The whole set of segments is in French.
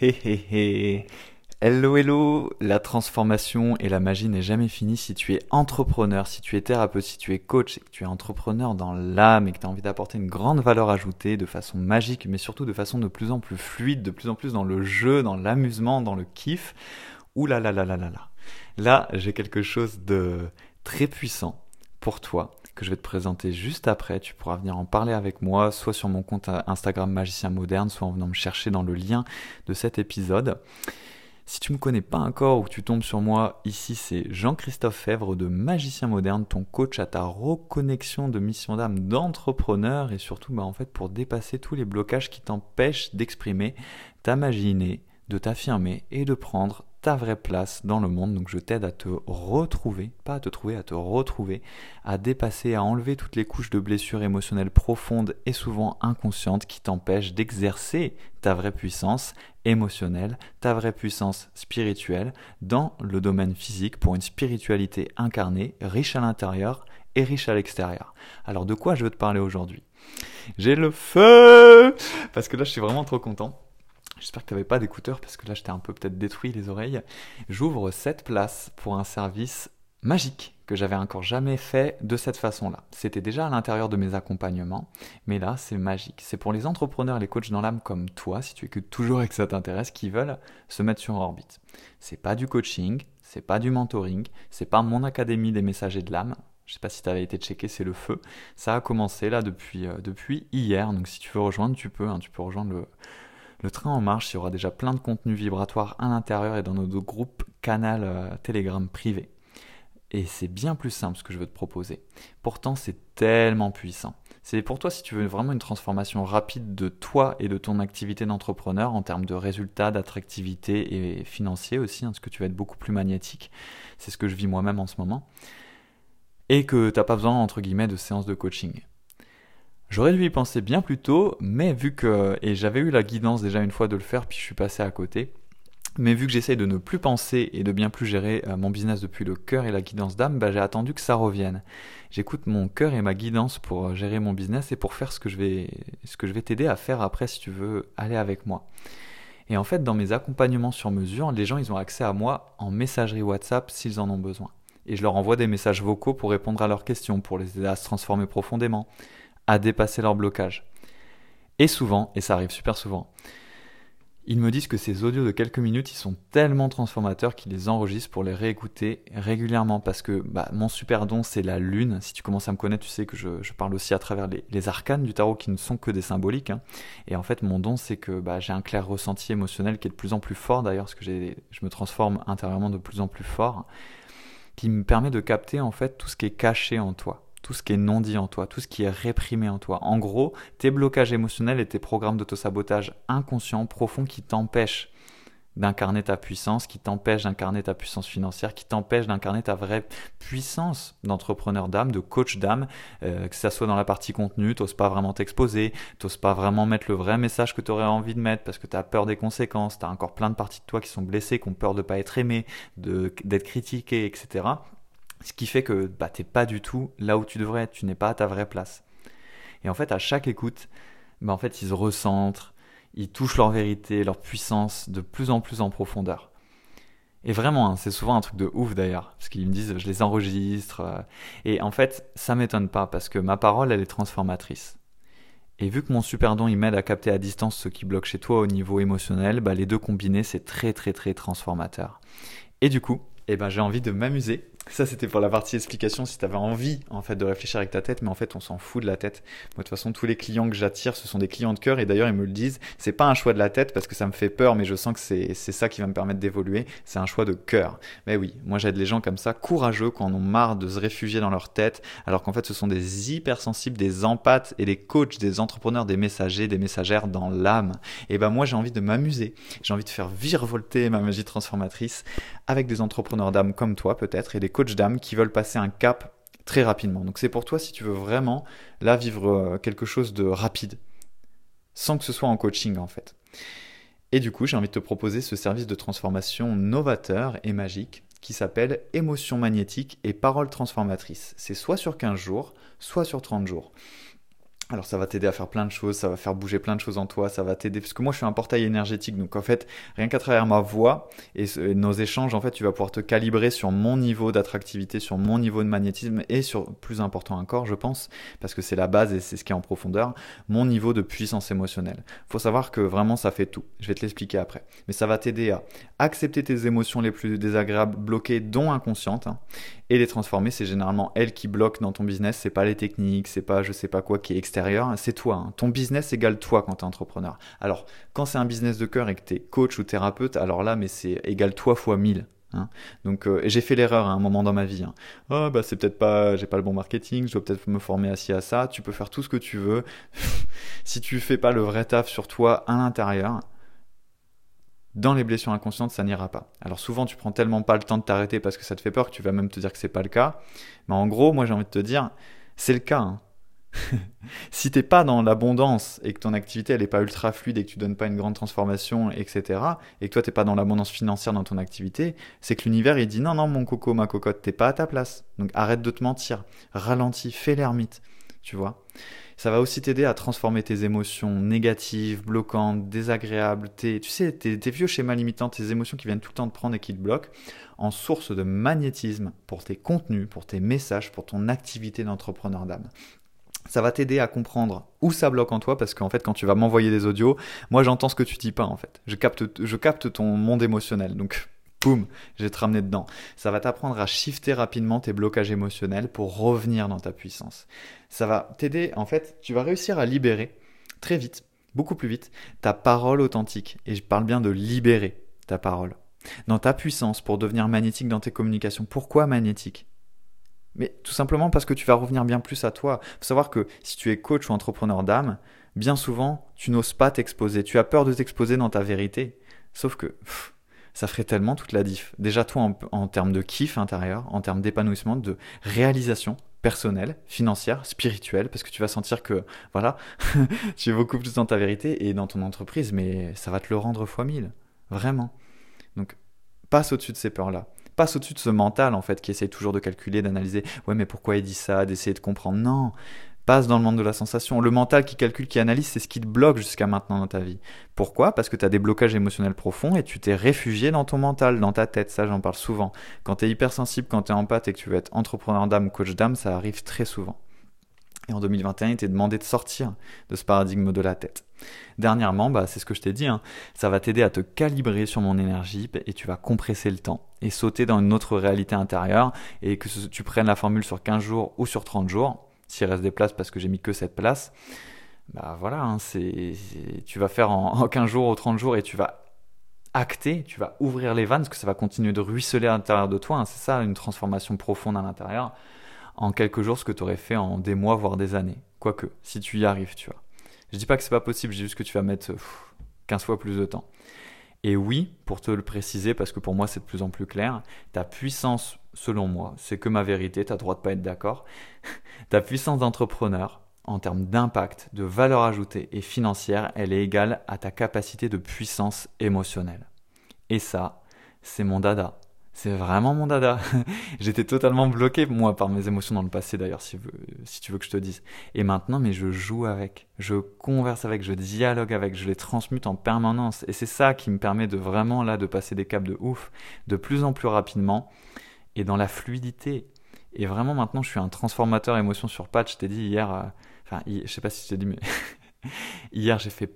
Hello hello. La transformation et la magie n'est jamais finie si tu es entrepreneur, si tu es thérapeute, si tu es coach, et que tu es entrepreneur dans l'âme et que tu as envie d'apporter une grande valeur ajoutée de façon magique, mais surtout de façon de plus en plus fluide, de plus en plus dans le jeu, dans l'amusement, dans le kiff. Ouh là là là là là là. Là, j'ai quelque chose de très puissant pour toi que je vais te présenter juste après. Tu pourras venir en parler avec moi, soit sur mon compte Instagram Magicien Moderne, soit en venant me chercher dans le lien de cet épisode. Si tu ne me connais pas encore ou que tu tombes sur moi, ici c'est Jean-Christophe Fèvre de Magicien Moderne, ton coach à ta reconnexion de mission d'âme d'entrepreneur et surtout bah, en fait pour dépasser tous les blocages qui t'empêchent d'exprimer ta de t'affirmer et de prendre ta vraie place dans le monde. Donc je t'aide à te retrouver, pas à te trouver, à te retrouver, à dépasser, à enlever toutes les couches de blessures émotionnelles profondes et souvent inconscientes qui t'empêchent d'exercer ta vraie puissance émotionnelle, ta vraie puissance spirituelle dans le domaine physique pour une spiritualité incarnée, riche à l'intérieur et riche à l'extérieur. Alors de quoi je veux te parler aujourd'hui? J'ai le feu Parce que là je suis vraiment trop content J'espère que tu n'avais pas d'écouteurs parce que là, je t'ai un peu peut-être détruit les oreilles. J'ouvre cette place pour un service magique que j'avais encore jamais fait de cette façon-là. C'était déjà à l'intérieur de mes accompagnements, mais là, c'est magique. C'est pour les entrepreneurs, les coachs dans l'âme comme toi, si tu écoutes toujours et que ça t'intéresse, qui veulent se mettre sur orbite. C'est pas du coaching, c'est pas du mentoring, c'est pas mon académie des messagers de l'âme. Je sais pas si tu avais été checké, c'est le feu. Ça a commencé là depuis, euh, depuis hier. Donc si tu veux rejoindre, tu peux. Hein. tu peux rejoindre le, le train en marche, il y aura déjà plein de contenus vibratoires à l'intérieur et dans nos deux groupes canal euh, Telegram privé. Et c'est bien plus simple ce que je veux te proposer. Pourtant, c'est tellement puissant. C'est pour toi si tu veux vraiment une transformation rapide de toi et de ton activité d'entrepreneur en termes de résultats, d'attractivité et financier aussi, parce hein, que tu vas être beaucoup plus magnétique. C'est ce que je vis moi-même en ce moment. Et que tu n'as pas besoin, entre guillemets, de séances de coaching. J'aurais dû y penser bien plus tôt, mais vu que, et j'avais eu la guidance déjà une fois de le faire, puis je suis passé à côté, mais vu que j'essaye de ne plus penser et de bien plus gérer euh, mon business depuis le cœur et la guidance d'âme, bah, j'ai attendu que ça revienne. J'écoute mon cœur et ma guidance pour euh, gérer mon business et pour faire ce que je vais, ce que je vais t'aider à faire après si tu veux aller avec moi. Et en fait, dans mes accompagnements sur mesure, les gens, ils ont accès à moi en messagerie WhatsApp s'ils en ont besoin. Et je leur envoie des messages vocaux pour répondre à leurs questions, pour les aider à se transformer profondément à dépasser leur blocage. Et souvent, et ça arrive super souvent, ils me disent que ces audios de quelques minutes, ils sont tellement transformateurs qu'ils les enregistrent pour les réécouter régulièrement. Parce que bah, mon super don, c'est la lune. Si tu commences à me connaître, tu sais que je, parle aussi à travers les, arcanes du tarot qui ne sont que des symboliques. Hein. Et en fait, mon don, c'est que bah, j'ai un clair ressenti émotionnel qui est de plus en plus fort d'ailleurs, parce que je me transforme intérieurement de plus en plus fort, qui me permet de capter en fait tout ce qui est caché en toi tout ce qui est non dit en toi, tout ce qui est réprimé en toi. En gros, tes blocages émotionnels et tes programmes d'autosabotage inconscients, profonds qui t'empêchent d'incarner ta puissance, qui t'empêchent d'incarner ta puissance financière, qui t'empêchent d'incarner ta vraie puissance d'entrepreneur d'âme, de coach d'âme, euh, que ça soit dans la partie contenu, t'oses pas vraiment t'exposer, t'oses pas vraiment mettre le vrai message que tu aurais envie de mettre parce que tu as peur des conséquences, tu as encore plein de parties de toi qui sont blessées, qui ont peur de pas être aimées, d'être critiquées, etc. Ce qui fait que bah, tu n'es pas du tout là où tu devrais être, tu n'es pas à ta vraie place. Et en fait, à chaque écoute, bah, en fait, ils se recentrent, ils touchent leur vérité, leur puissance de plus en plus en profondeur. Et vraiment, hein, c'est souvent un truc de ouf d'ailleurs, parce qu'ils me disent, je les enregistre. Euh, et en fait, ça m'étonne pas, parce que ma parole, elle est transformatrice. Et vu que mon super don, il m'aide à capter à distance ce qui bloque chez toi au niveau émotionnel, bah, les deux combinés, c'est très très très transformateur. Et du coup, eh ben, j'ai envie de m'amuser ça, c'était pour la partie explication, si tu avais envie en fait de réfléchir avec ta tête, mais en fait, on s'en fout de la tête. Moi, de toute façon, tous les clients que j'attire, ce sont des clients de cœur, et d'ailleurs, ils me le disent, c'est pas un choix de la tête parce que ça me fait peur, mais je sens que c'est ça qui va me permettre d'évoluer, c'est un choix de cœur. Mais oui, moi, j'aide les gens comme ça, courageux, quand on ont marre de se réfugier dans leur tête, alors qu'en fait, ce sont des hypersensibles, des empathes et des coachs, des entrepreneurs, des messagers, des messagères dans l'âme. Et ben, moi, j'ai envie de m'amuser, j'ai envie de faire virevolter ma magie transformatrice avec des entrepreneurs d'âme comme toi, peut-être, et des coach d'âme qui veulent passer un cap très rapidement. Donc c'est pour toi si tu veux vraiment là vivre euh, quelque chose de rapide, sans que ce soit en coaching en fait. Et du coup, j'ai envie de te proposer ce service de transformation novateur et magique qui s'appelle Émotion magnétique et Parole transformatrice. C'est soit sur 15 jours, soit sur 30 jours. Alors ça va t'aider à faire plein de choses, ça va faire bouger plein de choses en toi, ça va t'aider parce que moi je suis un portail énergétique donc en fait rien qu'à travers ma voix et, nos échanges en fait tu vas pouvoir te calibrer sur mon niveau d'attractivité, sur mon niveau de magnétisme et sur plus important encore je pense parce que c'est la base et c'est ce qui est en profondeur, mon niveau de puissance émotionnelle. Faut savoir que vraiment ça fait tout. Je vais te l'expliquer après. Mais ça va t'aider à accepter tes émotions les plus désagréables bloquées dont inconscientes hein, et les transformer, c'est généralement elles qui bloquent dans ton business, c'est pas les techniques, c'est pas je sais pas quoi qui est extérieur c'est toi. Hein. Ton business égale toi quand tu es entrepreneur. Alors, quand c'est un business de cœur et que tu es coach ou thérapeute, alors là, mais c'est égal toi fois 1000. Hein. Donc euh, j'ai fait l'erreur à un moment dans ma vie. Hein. Oh, bah c'est peut-être pas, j'ai pas le bon marketing, je dois peut-être me former assis à ça. Tu peux faire tout ce que tu veux. si tu fais pas le vrai taf sur toi à l'intérieur, dans les blessures inconscientes, ça n'ira pas. Alors souvent, tu prends tellement pas le temps de t'arrêter parce que ça te fait peur que tu vas même te dire que c'est pas le cas. Mais en gros, moi j'ai envie de te dire, c'est le cas. si t'es pas dans l'abondance et que ton activité elle est pas ultra fluide et que tu donnes pas une grande transformation, etc., et que toi t'es pas dans l'abondance financière dans ton activité, c'est que l'univers il dit non, non, mon coco, ma cocotte, t'es pas à ta place. Donc arrête de te mentir, ralentis, fais l'ermite, tu vois. Ça va aussi t'aider à transformer tes émotions négatives, bloquantes, désagréables, tes, tu sais, tes, vieux schémas limitants, tes émotions qui viennent tout le temps te prendre et qui te bloquent, en source de magnétisme pour tes contenus, pour tes messages, pour ton activité d'entrepreneur d'âme ça va t'aider à comprendre où ça bloque en toi parce qu'en fait quand tu vas m'envoyer des audios, moi j'entends ce que tu dis pas en fait. Je capte je capte ton monde émotionnel. Donc boum, je vais te ramener dedans. Ça va t'apprendre à shifter rapidement tes blocages émotionnels pour revenir dans ta puissance. Ça va t'aider en fait, tu vas réussir à libérer très vite, beaucoup plus vite ta parole authentique et je parle bien de libérer ta parole dans ta puissance pour devenir magnétique dans tes communications. Pourquoi magnétique? Mais tout simplement parce que tu vas revenir bien plus à toi. Faut savoir que si tu es coach ou entrepreneur d'âme, bien souvent, tu n'oses pas t'exposer. Tu as peur de t'exposer dans ta vérité. Sauf que ça ferait tellement toute la diff. Déjà, toi, en, termes de kiff intérieur, en termes d'épanouissement, de réalisation personnelle, financière, spirituelle, parce que tu vas sentir que, voilà, tu es beaucoup plus dans ta vérité et dans ton entreprise, mais ça va te le rendre fois mille. Vraiment. Donc, passe au-dessus de ces peurs-là passe au-dessus de ce mental en fait qui essaie toujours de calculer, d'analyser. Ouais, mais pourquoi il dit ça, d'essayer de comprendre. Non, passe dans le monde de la sensation. Le mental qui calcule, qui analyse, c'est ce qui te bloque jusqu'à maintenant dans ta vie. Pourquoi? Parce que tu as des blocages émotionnels profonds et tu t'es réfugié dans ton mental, dans ta tête. Ça, j'en parle souvent. Quand tu es hypersensible, quand tu es empathe et que tu veux être entrepreneur d'âme, coach d'âme, ça arrive très souvent. Et en 2021, il t'est demandé de sortir de ce paradigme de la tête. Dernièrement, bah, c'est ce que je t'ai dit, hein, ça va t'aider à te calibrer sur mon énergie et tu vas compresser le temps et sauter dans une autre réalité intérieure et que tu prennes la formule sur 15 jours ou sur 30 jours, s'il reste des places parce que j'ai mis que cette place, bah voilà, hein, c'est, tu vas faire en, 15 jours ou 30 jours et tu vas acter, tu vas ouvrir les vannes parce que ça va continuer de ruisseler à l'intérieur de toi, hein, c'est ça une transformation profonde à l'intérieur en quelques jours ce que tu aurais fait en des mois, voire des années. Quoique, si tu y arrives, tu vois. Je dis pas que c'est pas possible, je dis juste que tu vas mettre 15 fois plus de temps. Et oui, pour te le préciser, parce que pour moi c'est de plus en plus clair, ta puissance, selon moi, c'est que ma vérité, tu as droit de pas être d'accord, ta puissance d'entrepreneur, en termes d'impact, de valeur ajoutée et financière, elle est égale à ta capacité de puissance émotionnelle. Et ça, c'est mon dada. C'est vraiment mon dada. J'étais totalement bloqué, moi, par mes émotions dans le passé, d'ailleurs, si, tu veux que je te dise. Et maintenant, mais je joue avec, je converse avec, je dialogue avec, je les transmute en permanence. Et c'est ça qui me permet de vraiment, là, de passer des caps de ouf, de plus en plus rapidement, et dans la fluidité. Et vraiment, maintenant, je suis un transformateur émotion sur patch. Je t'ai dit hier, euh, enfin, je sais pas si je t'ai dit, mais Hier, j'ai fait,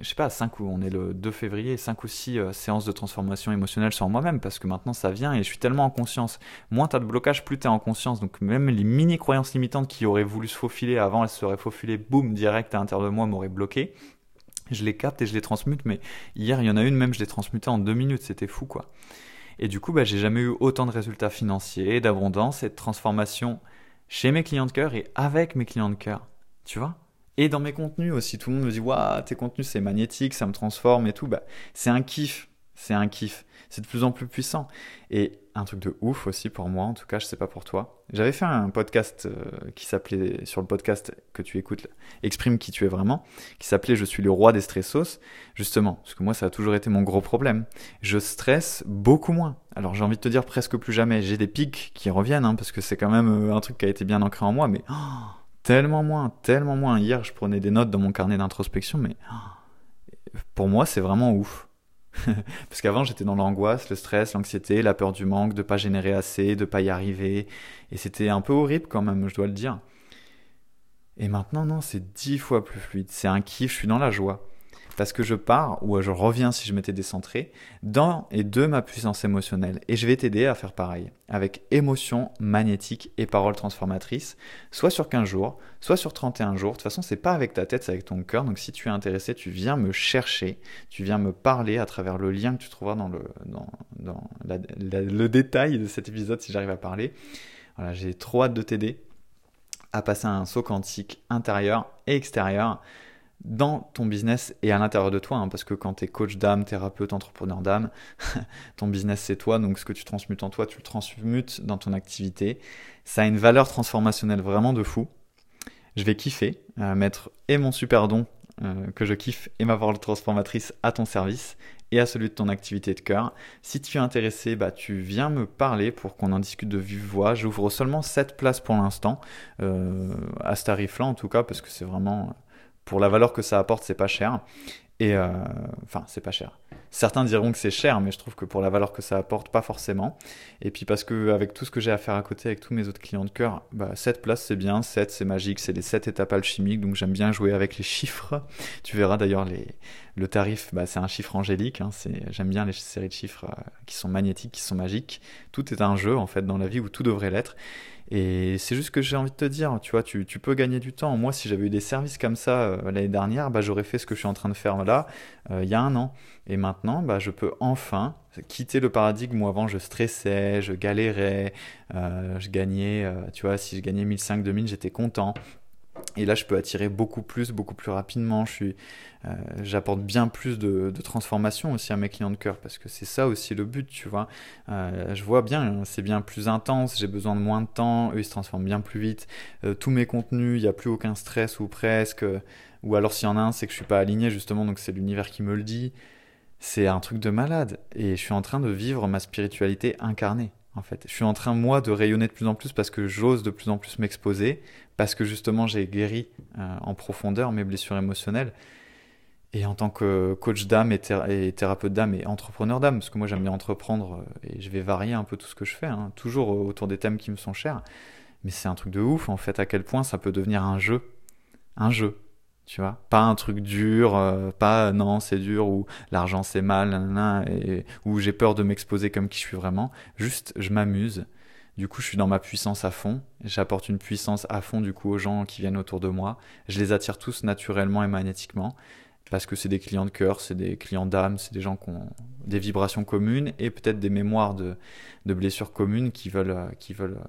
je sais pas, 5 ou on est le 2 février, 5 ou 6 euh, séances de transformation émotionnelle sur moi-même parce que maintenant ça vient et je suis tellement en conscience. Moins tu as de blocage, plus tu es en conscience. Donc même les mini croyances limitantes qui auraient voulu se faufiler avant, elles se seraient faufilées, boum, direct à l'intérieur de moi, m'auraient bloqué. Je les capte et je les transmute, mais hier, il y en a une même, je l'ai transmutée en deux minutes, c'était fou quoi. Et du coup, bah, j'ai jamais eu autant de résultats financiers, d'abondance et de transformation chez mes clients de cœur et avec mes clients de cœur. Tu vois et dans mes contenus aussi, tout le monde me dit Waouh, tes contenus c'est magnétique, ça me transforme et tout. Bah, c'est un kiff, c'est un kiff. C'est de plus en plus puissant. Et un truc de ouf aussi pour moi, en tout cas, je sais pas pour toi. J'avais fait un podcast euh, qui s'appelait, sur le podcast que tu écoutes, Exprime qui tu es vraiment, qui s'appelait Je suis le roi des stressos, justement, parce que moi ça a toujours été mon gros problème. Je stresse beaucoup moins. Alors j'ai envie de te dire presque plus jamais. J'ai des pics qui reviennent, hein, parce que c'est quand même euh, un truc qui a été bien ancré en moi, mais. Oh, tellement moins, tellement moins. Hier, je prenais des notes dans mon carnet d'introspection, mais pour moi, c'est vraiment ouf. Parce qu'avant, j'étais dans l'angoisse, le stress, l'anxiété, la peur du manque, de pas générer assez, de pas y arriver. Et c'était un peu horrible quand même, je dois le dire. Et maintenant, non, c'est dix fois plus fluide. C'est un kiff, je suis dans la joie parce que je pars, ou je reviens si je m'étais décentré, dans et de ma puissance émotionnelle. Et je vais t'aider à faire pareil, avec émotion magnétique et paroles transformatrices, soit sur 15 jours, soit sur 31 jours. De toute façon, c'est pas avec ta tête, c'est avec ton cœur. Donc si tu es intéressé, tu viens me chercher, tu viens me parler à travers le lien que tu trouveras dans le, dans, le détail de cet épisode si j'arrive à parler. Voilà, j'ai trop hâte de t'aider à passer un saut quantique intérieur et extérieur dans ton business et à l'intérieur de toi, hein, parce que quand tu es coach d'âme, thérapeute, entrepreneur d'âme, ton business c'est toi, donc ce que tu transmutes en toi, tu le transmutes dans ton activité. Ça a une valeur transformationnelle vraiment de fou. Je vais kiffer, euh, mettre et mon super don euh, que je kiffe et ma valeur transformatrice à ton service et à celui de ton activité de cœur. Si tu es intéressé, bah, tu viens me parler pour qu'on en discute de vive voix. J'ouvre seulement 7 places pour l'instant, euh, à ce tarif-là en tout cas, parce que c'est vraiment pour la valeur que ça apporte, c'est pas cher. Et euh, enfin, c'est pas cher. Certains diront que c'est cher, mais je trouve que pour la valeur que ça apporte, pas forcément. Et puis parce que avec tout ce que j'ai à faire à côté, avec tous mes autres clients de cœur, bah, 7 places c'est bien, 7 c'est magique, c'est les 7 étapes alchimiques, donc j'aime bien jouer avec les chiffres. Tu verras d'ailleurs le tarif, bah, c'est un chiffre angélique, hein, j'aime bien les séries de chiffres euh, qui sont magnétiques, qui sont magiques. Tout est un jeu en fait dans la vie où tout devrait l'être. Et c'est juste que j'ai envie de te dire, tu vois, tu, peux gagner du temps. Moi, si j'avais eu des services comme ça euh, l'année dernière, bah, j'aurais fait ce que je suis en train de faire là, euh, il y a un an. Et maintenant, bah, je peux enfin quitter le paradigme où avant je stressais, je galérais, euh, je gagnais, tu vois, si je gagnais 1005, 2000, j'étais content. Et là, je peux attirer beaucoup plus, beaucoup plus rapidement. Euh, j'apporte bien plus de, transformation aussi à mes clients de cœur parce que c'est ça aussi le but, tu vois. Euh, je vois bien, hein, c'est bien plus intense. J'ai besoin de moins de temps. Eux, ils se transforment bien plus vite. Euh, tous mes contenus, il n'y a plus aucun stress ou presque. Ou alors, s'il y en a un, c'est que je suis pas aligné justement, donc c'est l'univers qui me le dit. C'est un truc de malade. Et je suis en train de vivre ma spiritualité incarnée en fait. Je suis en train, moi, de rayonner de plus en plus parce que j'ose de plus en plus m'exposer, parce que justement, j'ai guéri euh, en profondeur mes blessures émotionnelles. Et en tant que coach d'âme et, thérapeute d'âme et entrepreneur d'âme, parce que moi j'aime bien entreprendre euh, et je vais varier un peu tout ce que je fais, hein, toujours autour des thèmes qui me sont chers. Mais c'est un truc de ouf en fait, à quel point ça peut devenir un jeu. Un jeu tu vois. Pas un truc dur euh, pas non c'est dur ou l'argent c'est mal et, ou j'ai peur de m'exposer comme qui je suis vraiment. Juste je m'amuse. Du coup je suis dans ma puissance à fond. J'apporte une puissance à fond du coup aux gens qui viennent autour de moi. Je les attire tous naturellement et magnétiquement parce que c'est des clients de cœur c'est des clients d'âme c'est des gens qui ont des vibrations communes et peut-être des mémoires de, de blessures communes qui veulent qui veulent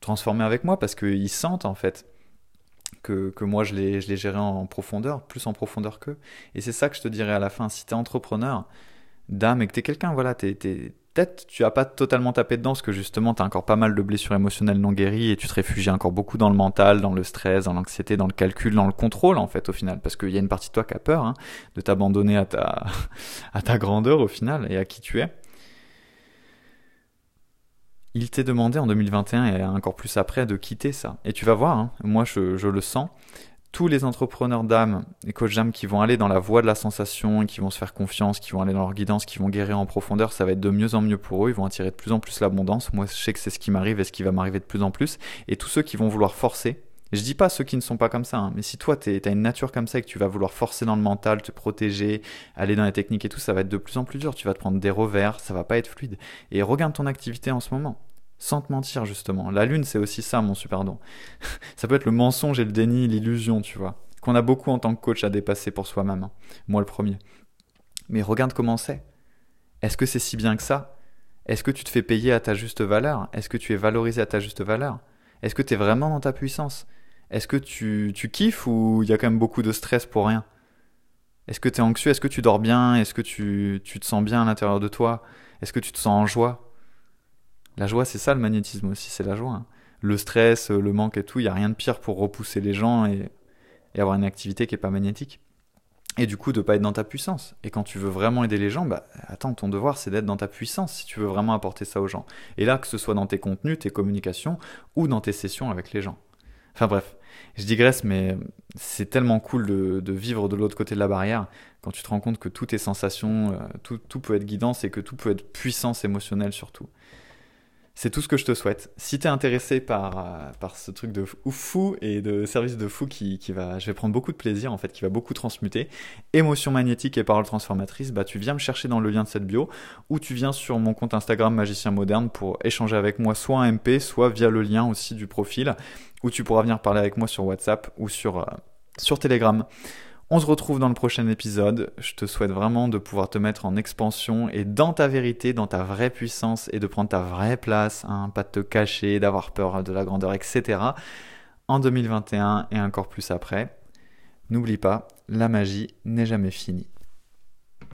transformer avec moi parce qu'ils sentent en fait que, moi je l'ai, je géré en profondeur, plus en profondeur qu'eux. Et c'est ça que je te dirais à la fin. Si tu es entrepreneur d'âme et que tu es quelqu'un, voilà, t'es, peut-être tu as pas totalement tapé dedans parce que justement tu as encore pas mal de blessures émotionnelles non guéries et tu te réfugies encore beaucoup dans le mental, dans le stress, dans l'anxiété, dans le calcul, dans le contrôle en fait au final. Parce qu'il y a une partie de toi qui a peur hein, de t'abandonner à ta, à ta grandeur au final et à qui tu es il t'est demandé en 2021 et encore plus après de quitter ça. Et tu vas voir, hein, moi je, le sens, tous les entrepreneurs d'âme et coachs d'âme qui vont aller dans la voie de la sensation, qui vont se faire confiance, qui vont aller dans leur guidance, qui vont guérir en profondeur, ça va être de mieux en mieux pour eux, ils vont attirer de plus en plus l'abondance. Moi je sais que c'est ce qui m'arrive et ce qui va m'arriver de plus en plus. Et tous ceux qui vont vouloir forcer, je dis pas ceux qui ne sont pas comme ça, hein, mais si toi tu as une nature comme ça et que tu vas vouloir forcer dans le mental, te protéger, aller dans les techniques et tout, ça va être de plus en plus dur. Tu vas te prendre des revers, ça va pas être fluide. Et regarde ton activité en ce moment sans te mentir justement. La lune, c'est aussi ça, mon super don. ça peut être le mensonge et le déni, l'illusion, tu vois, qu'on a beaucoup en tant que coach à dépasser pour soi-même. Hein. Moi le premier. Mais regarde comment c'est. Est-ce que c'est si bien que ça? Est-ce que tu te fais payer à ta juste valeur? Est-ce que tu es valorisé à ta juste valeur? Est-ce que tu es vraiment dans ta puissance? Est-ce que tu, tu kiffes ou il y a quand même beaucoup de stress pour rien? Est-ce que tu es anxieux? Est-ce que tu dors bien? Est-ce que tu, tu te sens bien à l'intérieur de toi? Est-ce que tu te sens en joie? La joie, c'est ça le magnétisme aussi, c'est la joie. Hein. Le stress, le manque et tout, il n'y a rien de pire pour repousser les gens et, avoir une activité qui n'est pas magnétique. Et du coup, de pas être dans ta puissance. Et quand tu veux vraiment aider les gens, bah attends, ton devoir, c'est d'être dans ta puissance si tu veux vraiment apporter ça aux gens. Et là, que ce soit dans tes contenus, tes communications ou dans tes sessions avec les gens. Enfin bref, je digresse, mais c'est tellement cool de, vivre de l'autre côté de la barrière quand tu te rends compte que toutes tes sensations, euh, tout peut être guidance et que tout peut être puissance émotionnelle surtout. C'est tout ce que je te souhaite. Si tu es intéressé par, euh, ce truc de fou et de service de fou qui, va, je vais prendre beaucoup de plaisir en fait, qui va beaucoup transmuter, émotion magnétique et parole transformatrice, bah tu viens me chercher dans le lien de cette bio ou tu viens sur mon compte Instagram Magicien Moderne pour échanger avec moi soit en MP, soit via le lien aussi du profil où tu pourras venir parler avec moi sur WhatsApp ou sur, euh, sur Telegram. On se retrouve dans le prochain épisode. Je te souhaite vraiment de pouvoir te mettre en expansion et dans ta vérité, dans ta vraie puissance et de prendre ta vraie place, hein, pas de te cacher, d'avoir peur de la grandeur, etc. En 2021 et encore plus après. N'oublie pas, la magie n'est jamais finie.